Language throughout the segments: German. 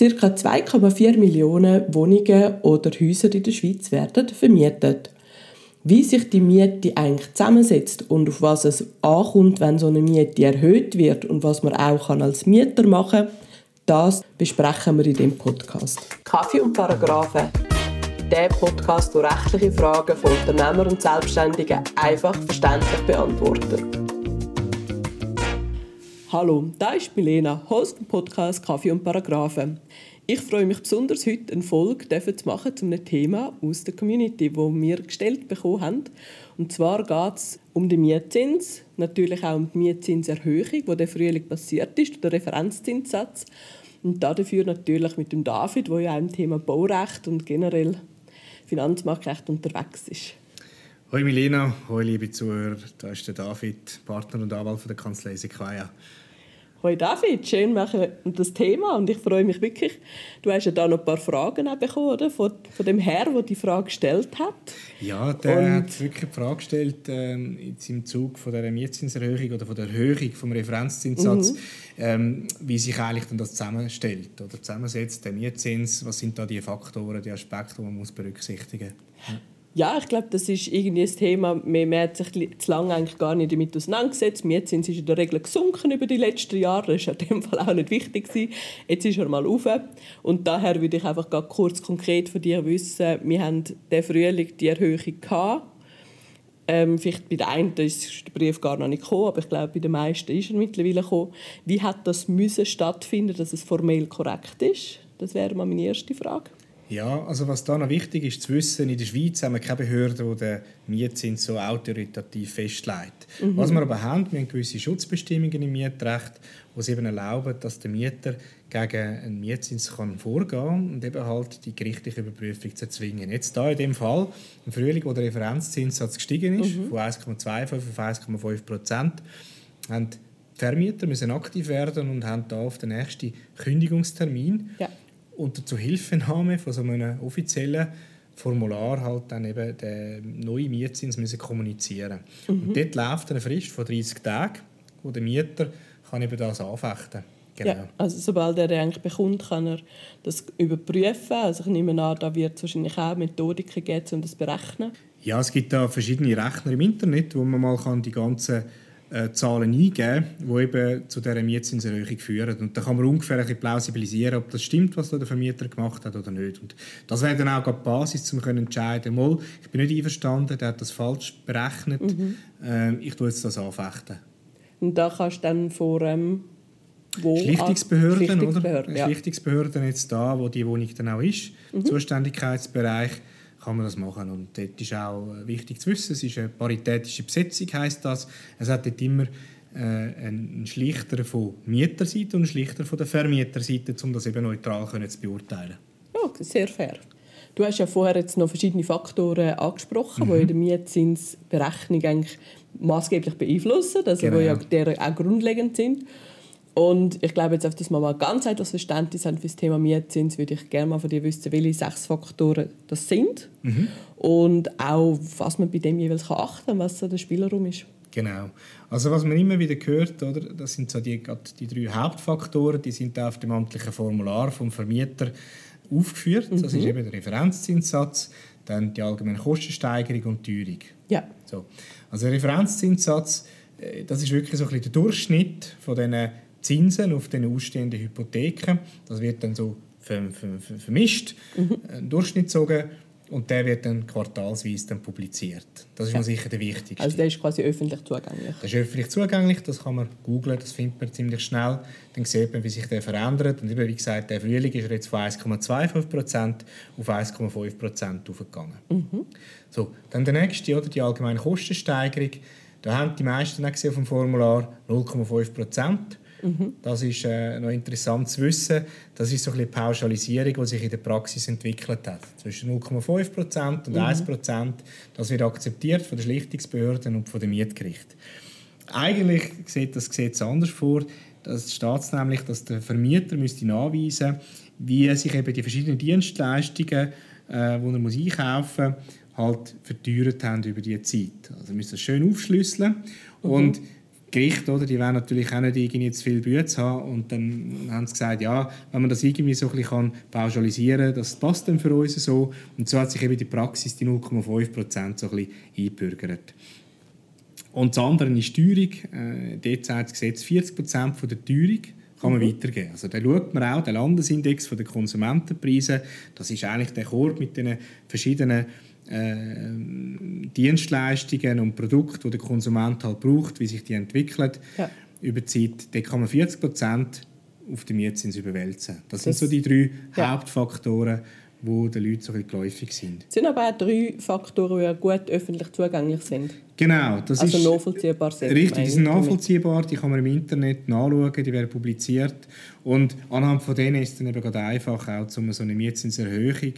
Circa 2,4 Millionen Wohnungen oder Häuser in der Schweiz werden vermietet. Wie sich die Miete eigentlich zusammensetzt und auf was es ankommt, wenn so eine Miete erhöht wird und was man auch als Mieter machen kann, das besprechen wir in dem Podcast. Kaffee und Paragraphen. Der Podcast, der rechtliche Fragen von Unternehmern und Selbstständigen einfach verständlich beantwortet. Hallo, da ist Milena, Host im Podcast Kaffee und Paragraphen. Ich freue mich besonders, heute eine Folge zu machen zu einem Thema aus der Community, das wir gestellt bekommen haben. Und zwar geht es um den Mietzins, natürlich auch um die Mietzinserhöhung, die der Frühling passiert ist, der Referenzzinssatz. Und dafür natürlich mit dem David, der ja auch im Thema Baurecht und generell Finanzmarktrecht unterwegs ist. Hallo Milena, hallo liebe Zuhörer, da ist der David, Partner und Anwalt von der Kanzlei Sequoia. Hoi David, schön machen das Thema und ich freue mich wirklich. Du hast ja da noch ein paar Fragen bekommen, oder? Von, von dem Herr, der die Frage gestellt hat. Ja, der und hat wirklich die Frage gestellt, ähm, jetzt im Zug von der Mietzinserhöhung oder von der Erhöhung vom Referenzzinssatz, mhm. ähm, wie sich eigentlich dann das zusammenstellt oder zusammensetzt, der Mietzins, was sind da die Faktoren, die Aspekte, die man muss berücksichtigen muss. Ja, ich glaube, das ist irgendwie ein Thema, man hat sich zu lange eigentlich gar nicht damit auseinandergesetzt. Jetzt sind sie in der Regel gesunken über die letzten Jahre. Das war in dem Fall auch nicht wichtig. Jetzt ist er mal rauf. Und daher würde ich einfach kurz konkret von dir wissen, wir haben den Frühling die Erhöhung gehabt. Ähm, vielleicht bei den einen ist der Brief gar noch nicht gekommen, aber ich glaube, bei den meisten ist er mittlerweile gekommen. Wie hat das müssen stattfinden, dass es formell korrekt ist? Das wäre mal meine erste Frage. Ja, also was da noch wichtig ist zu wissen, in der Schweiz haben wir keine Behörde, die den Mietzins so autoritativ festlegt. Mhm. Was wir aber haben, wir haben gewisse Schutzbestimmungen im Mietrecht, die es eben erlauben, dass der Mieter gegen einen Mietzins kann vorgehen kann und eben halt die gerichtliche Überprüfung zu erzwingen. Jetzt da in dem Fall, im Frühling, wo der Referenzzinssatz gestiegen ist, mhm. von 1,25 auf 1,5 Prozent, haben die Vermieter müssen aktiv werden und haben da auf den nächsten Kündigungstermin ja unter Zuhilfenahme von so einem offiziellen Formular halt dann eben den neuen Mietzins müssen kommunizieren mhm. Und dort läuft eine Frist von 30 Tagen, wo der Mieter kann eben das anfechten Genau. Ja, also sobald er eigentlich bekommt, kann er das überprüfen. Also ich nehme an, da wird es wahrscheinlich auch Methodiken geben, um das zu berechnen. Ja, es gibt da verschiedene Rechner im Internet, wo man mal kann die ganzen äh, Zahlen eingeben, die eben zu dieser Mietzinserhöhung führen. Und dann kann man ungefähr ein plausibilisieren, ob das stimmt, was der Vermieter gemacht hat oder nicht. Und das wäre dann auch die Basis, um zu entscheiden, mal, ich bin nicht einverstanden, der hat das falsch berechnet, mhm. äh, ich tue jetzt das anfechten. Und da kannst du dann vor ähm, wo Schlichtungsbehörden, Schlichtungsbehörden, oder? Ja. Schlichtungsbehörden jetzt da, wo die Wohnung dann auch ist, mhm. Zuständigkeitsbereich, kann man das machen. Und dort ist auch wichtig zu wissen, es ist eine paritätische Besetzung, heißt das. Es hat dort immer äh, einen Schlichter von Mieterseite und einen Schlichter von der Vermieterseite, um das eben neutral können zu beurteilen. Oh, sehr fair. Du hast ja vorher jetzt noch verschiedene Faktoren angesprochen, mhm. die in der Mietzinsberechnung eigentlich maßgeblich beeinflussen, also genau. die ja auch grundlegend sind. Und ich glaube, jetzt auf das wir mal ganz etwas Verständnis haben für das Thema Mietzins, würde ich gerne mal von dir wissen, welche sechs Faktoren das sind mhm. und auch, was man bei dem jeweils kann achten kann, was so der Spielraum ist. Genau. Also was man immer wieder hört, oder, das sind so die, die drei Hauptfaktoren, die sind auf dem amtlichen Formular vom Vermieter aufgeführt. Mhm. Das ist eben der Referenzzinssatz, dann die allgemeine Kostensteigerung und die Teuerung. Ja. So. Also der Referenzzinssatz, äh, das ist wirklich so ein bisschen der Durchschnitt von diesen Zinsen auf den ausstehenden Hypotheken. Das wird dann so vermischt, mhm. Äh, Durchschnitt gezogen und der wird dann quartalsweise dann publiziert. Das ist ja. sicher der wichtigste. Also der ist quasi öffentlich zugänglich? Das ist öffentlich zugänglich, das kann man googlen, das findet man ziemlich schnell. Dann sieht man, wie sich der verändert. Und wie gesagt, der Frühling ist jetzt von 1,25% auf 1,5% aufgegangen. Mhm. So, dann der nächste, oder, die allgemeine Kostensteigerung. Da haben die meisten auch gesehen auf dem Formular 0,5%. Mhm. Das ist äh, noch interessant zu wissen. Das ist so ein bisschen Pauschalisierung, die sich in der Praxis entwickelt hat. Zwischen 0,5% und mhm. 1%. Das wird akzeptiert von den Schlichtungsbehörden und von den Mietgerichten. Eigentlich sieht das Gesetz anders vor. Das steht nämlich, dass der Vermieter müsste nachweisen wie sich eben die verschiedenen Dienstleistungen, äh, die er muss einkaufen muss, halt verteuert haben über die Zeit. Also wir müssen das schön aufschlüsseln. Mhm. Und Gerichte, oder, die wollen natürlich auch nicht irgendwie zu viel Bütze haben und dann haben sie gesagt, ja, wenn man das irgendwie so ein bisschen pauschalisieren kann, das passt dann für uns so und so hat sich eben die Praxis, die 0,5 Prozent, so ein bisschen eingebürgert. Und das andere ist die Teuerung. Äh, dort sagt das Gesetz, 40 Prozent der Teuerung kann man mhm. weitergeben. Also da schaut man auch den Landesindex der Konsumentenpreise. Das ist eigentlich der Korb mit den verschiedenen äh, Dienstleistungen und Produkten, die der Konsument halt braucht, wie sich die entwickeln ja. über die Zeit. Da kann man 40 Prozent auf den Mietzins überwälzen. Das, das sind so die drei ja. Hauptfaktoren, wo den Leuten so ein geläufig sind. Es sind aber auch drei Faktoren, die gut öffentlich zugänglich sind. Genau. Das also ist nachvollziehbar sind. Richtig, die sind nachvollziehbar, die kann man im Internet nachschauen, die werden publiziert. Und anhand von denen ist es dann eben gerade einfach, auch um so eine Mietzinserhöhung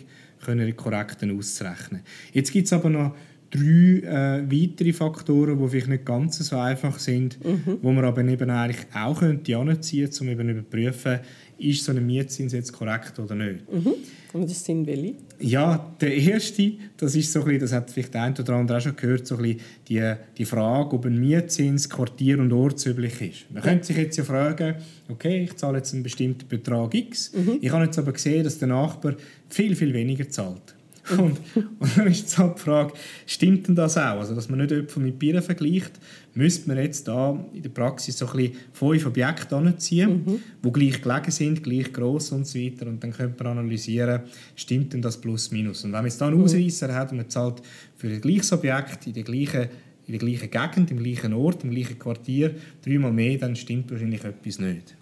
können korrekt auszurechnen. Jetzt gibt es aber noch drei äh, weitere Faktoren, die vielleicht nicht ganz so einfach sind, mhm. wo man aber eben eigentlich auch könnte anziehen könnte, um eben überprüfen, ist so ein Mietzins jetzt korrekt oder nicht. Mhm. Und das sind welche? Ja, der erste, das ist so ein bisschen, das hat vielleicht der eine oder andere auch schon gehört, so ein bisschen die, die Frage, ob ein Mietzins quartier- und ortsüblich ist. Man ja. könnte sich jetzt ja fragen, okay, ich zahle jetzt einen bestimmten Betrag X, mhm. ich habe jetzt aber gesehen, dass der Nachbar viel, viel weniger zahlt. Und, und dann ist jetzt halt die Frage, stimmt denn das auch? Also, dass man nicht Äpfel mit Bieren vergleicht, müsste man jetzt da in der Praxis so ein bisschen fünf Objekte anziehen, mhm. die gleich gelegen sind, gleich gross und so weiter. Und dann könnte man analysieren, stimmt denn das plus minus? Und wenn man jetzt da einen mhm. Ausreißer hat und man zahlt für ein gleiches Objekt in der gleichen in der gleichen Gegend, im gleichen Ort, im gleichen Quartier dreimal mehr, dann stimmt wahrscheinlich etwas nicht.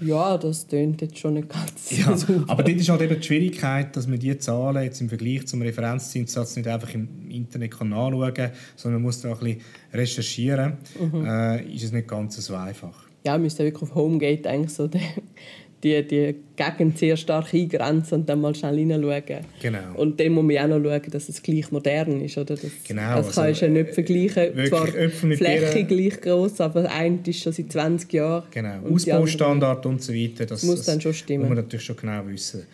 Ja, das tönt jetzt schon nicht ganz ja, super. Aber dort ist halt eben die Schwierigkeit, dass man diese Zahlen jetzt im Vergleich zum Referenzzinssatz nicht einfach im Internet kann nachschauen kann, sondern man muss da ein bisschen recherchieren. Mhm. Äh, ist es nicht ganz so einfach. Ja, man müsste wirklich auf Homegate eigentlich so den, die, die Gegend sehr stark eingrenzen und dann mal schnell hineinschauen. Genau. Und dann muss man auch noch schauen, dass es gleich modern ist. Oder? Das, genau. Das kannst du ja nicht vergleichen. Zwar Fläche gleich groß, aber ein ist schon seit 20 Jahren. Genau. Ausbaustandard und so weiter. Das muss dann schon stimmen. muss man natürlich schon genau wissen.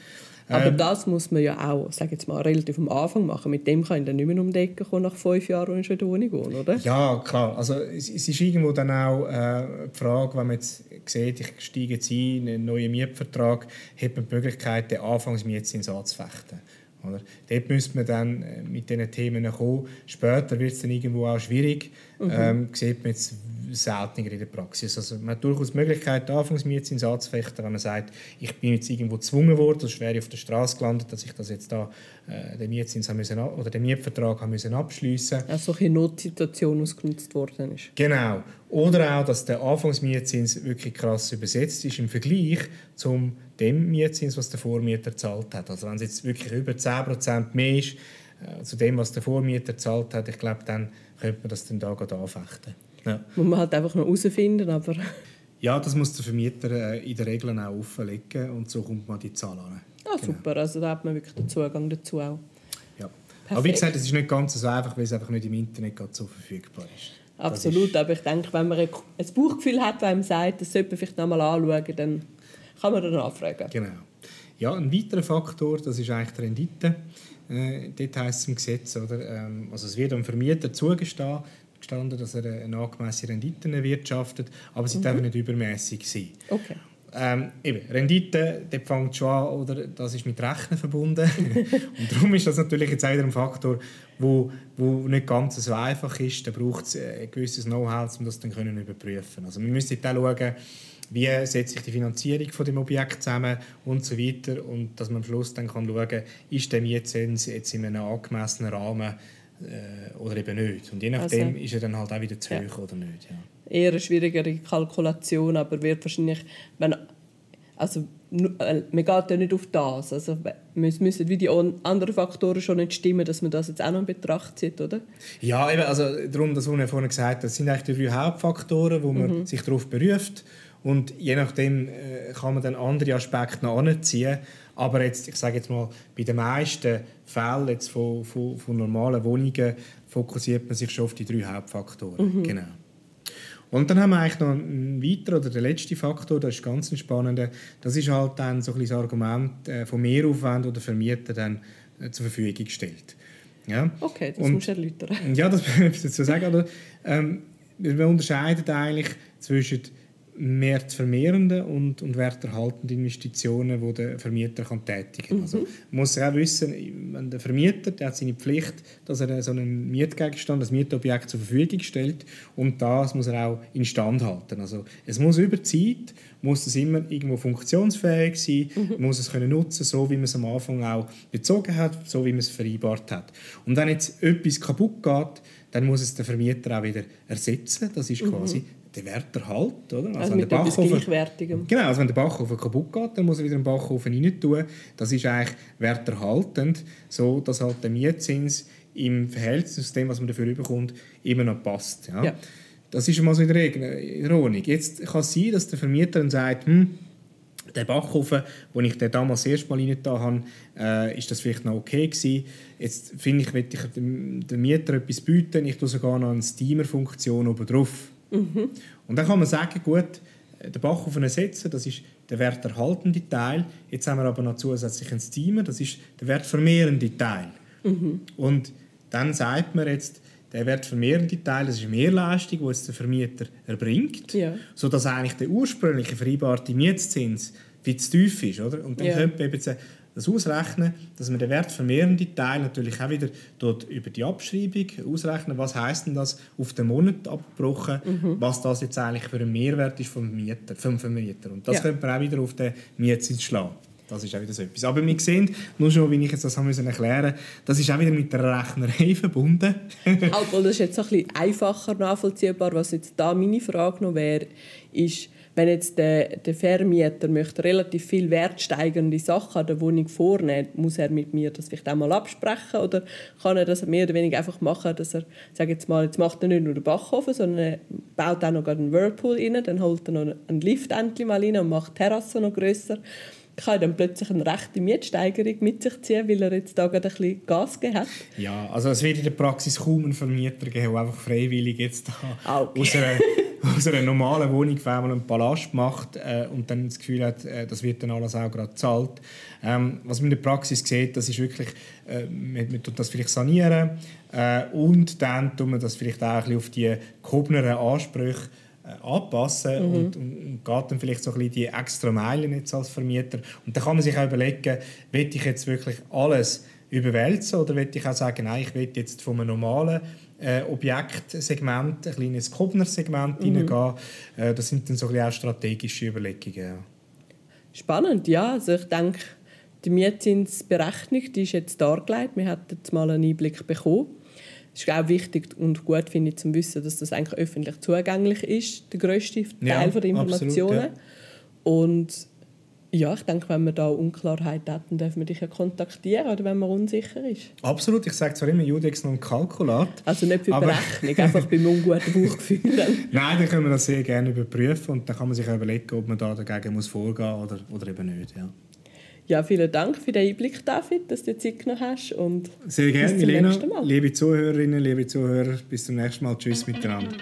Aber ähm, das muss man ja auch, sag jetzt mal, relativ am Anfang machen. Mit dem kann ich dann nicht mehr um die Ecke kommen nach fünf Jahren und schon Wohnung gehen, oder? Ja, klar. Also es, es ist irgendwo dann auch äh, die Frage, wenn man jetzt sieht, ich steige jetzt ein in einen neuen Mietvertrag, hat man die Möglichkeit, den Anfangsmietzins anzufechten. Oder? Dort müsste man dann äh, mit diesen Themen kommen. Später wird es dann irgendwo auch schwierig. Mhm. Ähm, sieht man jetzt seltener in der Praxis. Also man hat durchaus die Möglichkeit, Anfangsmietzins anzufechten, wenn man sagt, ich bin jetzt irgendwo gezwungen worden, sonst wäre ich auf der Straße gelandet, dass ich das jetzt da, äh, den Mietzins müssen, oder den Mietvertrag haben müssen abschliessen. Also eine Notsituation ausgenutzt worden ist. Genau. Oder auch, dass der Anfangsmietzins wirklich krass übersetzt ist im Vergleich zum dem Mietzins, was der Vormieter zahlt hat. Also wenn es jetzt wirklich über 10% mehr ist, äh, zu dem, was der Vormieter zahlt hat, ich glaube, dann könnte man das dann da anfechten. Ja. Muss man halt einfach noch herausfinden, aber... Ja, das muss der Vermieter äh, in der Regel auch offenlegen und so kommt man die Zahl an. Ah, genau. super, also da hat man wirklich den Zugang dazu auch. Ja. Aber wie gesagt, es ist nicht ganz so einfach, weil es einfach nicht im Internet so verfügbar ist. Absolut, aber ich denke, wenn man ein Bauchgefühl hat, das einem sagt, das sollte man vielleicht noch mal anschauen, dann kann man dann nachfragen. Genau. Ja, ein weiterer Faktor, das ist eigentlich die Rendite. Äh, dort heisst es im Gesetz, oder? Ähm, also es wird dem Vermieter zugestehen, gestanden, dass er eine angemessene Rendite erwirtschaftet, aber sie mhm. dürfen nicht übermäßig sein. Okay. Ähm, eben, Rendite, dort fängt schon an, oder, das ist mit Rechnen verbunden. und darum ist das natürlich jetzt auch wieder ein Faktor, wo, wo nicht ganz so einfach ist. Da braucht es ein gewisses Know-how, um das dann können überprüfen Also wir müssen dann schauen, wie setzt sich die Finanzierung von dem Objekt zusammen und so weiter und dass man am Schluss dann kann schauen kann, ist der Mietzins jetzt in einem angemessenen Rahmen äh, oder eben nicht. Und je nachdem also, ist er dann halt auch wieder zu hoch oder nicht. Ja. Eher eine schwierigere Kalkulation, aber wird wahrscheinlich, wenn, also äh, man geht ja nicht auf das. Also es müssen wie die anderen Faktoren schon nicht stimmen, dass man das jetzt auch noch in Betracht zieht, oder? Ja, eben, also darum, das, was ich vorhin gesagt habe, das sind eigentlich die drei Hauptfaktoren, wo man mhm. sich darauf beruft und je nachdem äh, kann man dann andere Aspekte noch anziehen. Aber jetzt, ich sage jetzt mal, bei den meisten Fällen jetzt von, von, von normalen Wohnungen fokussiert man sich schon auf die drei Hauptfaktoren. Mhm. Genau. Und dann haben wir eigentlich noch einen weiteren, oder der letzte Faktor, das ist ganz spannend, das ist halt dann so ein das Argument äh, von Mehraufwand oder Vermieter dann äh, zur Verfügung gestellt. Ja? Okay, das und, musst du erläutern. Ja, das muss ich dazu sagen. Oder? Ähm, wir unterscheiden eigentlich zwischen wertvermehrenden und, und werterhaltenden Investitionen, die der Vermieter kann tätigen kann. Mhm. Also, man muss auch wissen, wenn der Vermieter der hat seine Pflicht, dass er so einen Mietgegenstand, ein Mietobjekt zur Verfügung stellt und das muss er auch instand halten. Also, es muss über Zeit muss es immer irgendwo funktionsfähig sein, mhm. muss es können nutzen, so wie man es am Anfang auch bezogen hat, so wie man es vereinbart hat. Und wenn jetzt etwas kaputt geht, dann muss es der Vermieter auch wieder ersetzen. Das ist mhm. quasi mhm den Wert erhält. Oder? Also, also wenn der Backofen, Genau, also wenn der Backofen kaputt geht, dann muss er wieder einen Backofen rein tun. Das ist eigentlich werterhaltend, so dass halt der Mietzins im Verhältnis zu dem, was man dafür bekommt, immer noch passt. Ja? ja. Das ist mal so in der, in Ordnung. Jetzt kann es sein, dass der Vermieter dann sagt, hm, der Backofen, wo ich den damals das erste Mal rein habe, äh, ist das vielleicht noch okay gewesen. Jetzt finde ich, möchte ich dem, dem Mieter etwas bieten, ich tue sogar noch eine Steamer-Funktion oben drauf. Mhm. Und dann kann man sagen, gut, den Backofen ersetzen, das ist der werterhaltende Teil. Jetzt haben wir aber noch zusätzlich einen Steamer, das ist der wertvermehrende Teil. Mhm. Und dann sagt man jetzt, der wertvermehrende Teil, das ist Mehrleistung, die jetzt der Vermieter erbringt, ja. sodass eigentlich der ursprüngliche vereinbarte Mietzins viel zu tief ist. Oder? Und dann ja. könnte man eben das ausrechnen, dass man den wertvermehrenden Teil natürlich auch wieder dort über die Abschreibung ausrechnen, was heißt denn das auf den Monat abgebrochen, mhm. was das jetzt eigentlich für einen Mehrwert ist vom Mieter, vom Vermieter. Und das ja. könnte man auch wieder auf den Mietzins schlagen. Das ist auch wieder so etwas. Aber wir sehen, nur schon, wie ich jetzt das haben müssen erklären das ist auch wieder mit der Rechnerei verbunden. Obwohl, das ist jetzt ein bisschen einfacher nachvollziehbar. Was jetzt da meine Frage noch wäre, ist, wenn jetzt der, der Vermieter möchte relativ viel wertsteigernde Sachen an der Wohnung vornehmen, muss er mit mir das vielleicht einmal absprechen oder kann er das mehr oder weniger einfach machen, dass er, sage jetzt mal, jetzt macht er nicht nur den Backofen, sondern er baut auch noch einen Whirlpool rein, dann holt er noch einen Lift endlich mal rein und macht die Terrasse noch grösser kann dann plötzlich eine rechte Mietsteigerung mit sich ziehen, weil er jetzt da gerade ein bisschen Gas gegeben hat. Ja, also es wird in der Praxis kaum einen Vermieter geben, der einfach freiwillig jetzt da ah, okay. aus, einer, aus einer normalen Wohnung auf einmal einen Palast macht äh, und dann das Gefühl hat, äh, das wird dann alles auch gerade gezahlt. Ähm, was man in der Praxis sieht, das ist wirklich, äh, man, man tut das vielleicht sanieren äh, und dann tut man das vielleicht auch ein bisschen auf die gehobenen Ansprüche äh, anpassen mhm. und, und, und, geht dann vielleicht so ein bisschen die extra Meilen jetzt als Vermieter. Und dann kann man sich auch überlegen, will ich jetzt wirklich alles überwälzen oder will ich auch sagen, nein, ich will jetzt von einem normalen äh, Objektsegment, ein kleines Kobner-Segment mhm. hineingehen. Äh, das sind dann so ein bisschen auch strategische Überlegungen. Spannend, ja. Also ich denke, die Mietzinsberechnung die ist jetzt dargelegt. Wir hatten jetzt mal einen Einblick bekommen. Es ist auch wichtig und gut, finde ich, zu wissen, dass das eigentlich öffentlich zugänglich ist, der grösste Teil ja, der Informationen. Absolut, ja. Und ja, ich denke, wenn man da Unklarheit hat, dann darf man dich ja kontaktieren, oder wenn man unsicher ist. Absolut, ich sage zwar immer Judex noch ein Kalkulat. Also nicht für Berechnung, einfach beim unguten Bauchgefühl. Nein, dann können wir das sehr gerne überprüfen und dann kann man sich überlegen, ob man da dagegen muss vorgehen muss oder, oder eben nicht. Ja. Ja, vielen Dank für den Einblick, David, dass du Zeit genommen hast. Und Sehr gerne, Milena. Liebe Zuhörerinnen, liebe Zuhörer, bis zum nächsten Mal. Tschüss miteinander.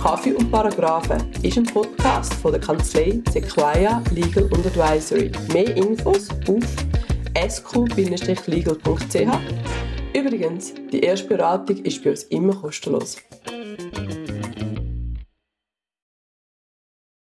Kaffee und Paragraphen ist ein Podcast von der Kanzlei Sequoia Legal und Advisory. Mehr Infos auf sq-legal.ch. Übrigens, die erste Beratung ist bei uns immer kostenlos.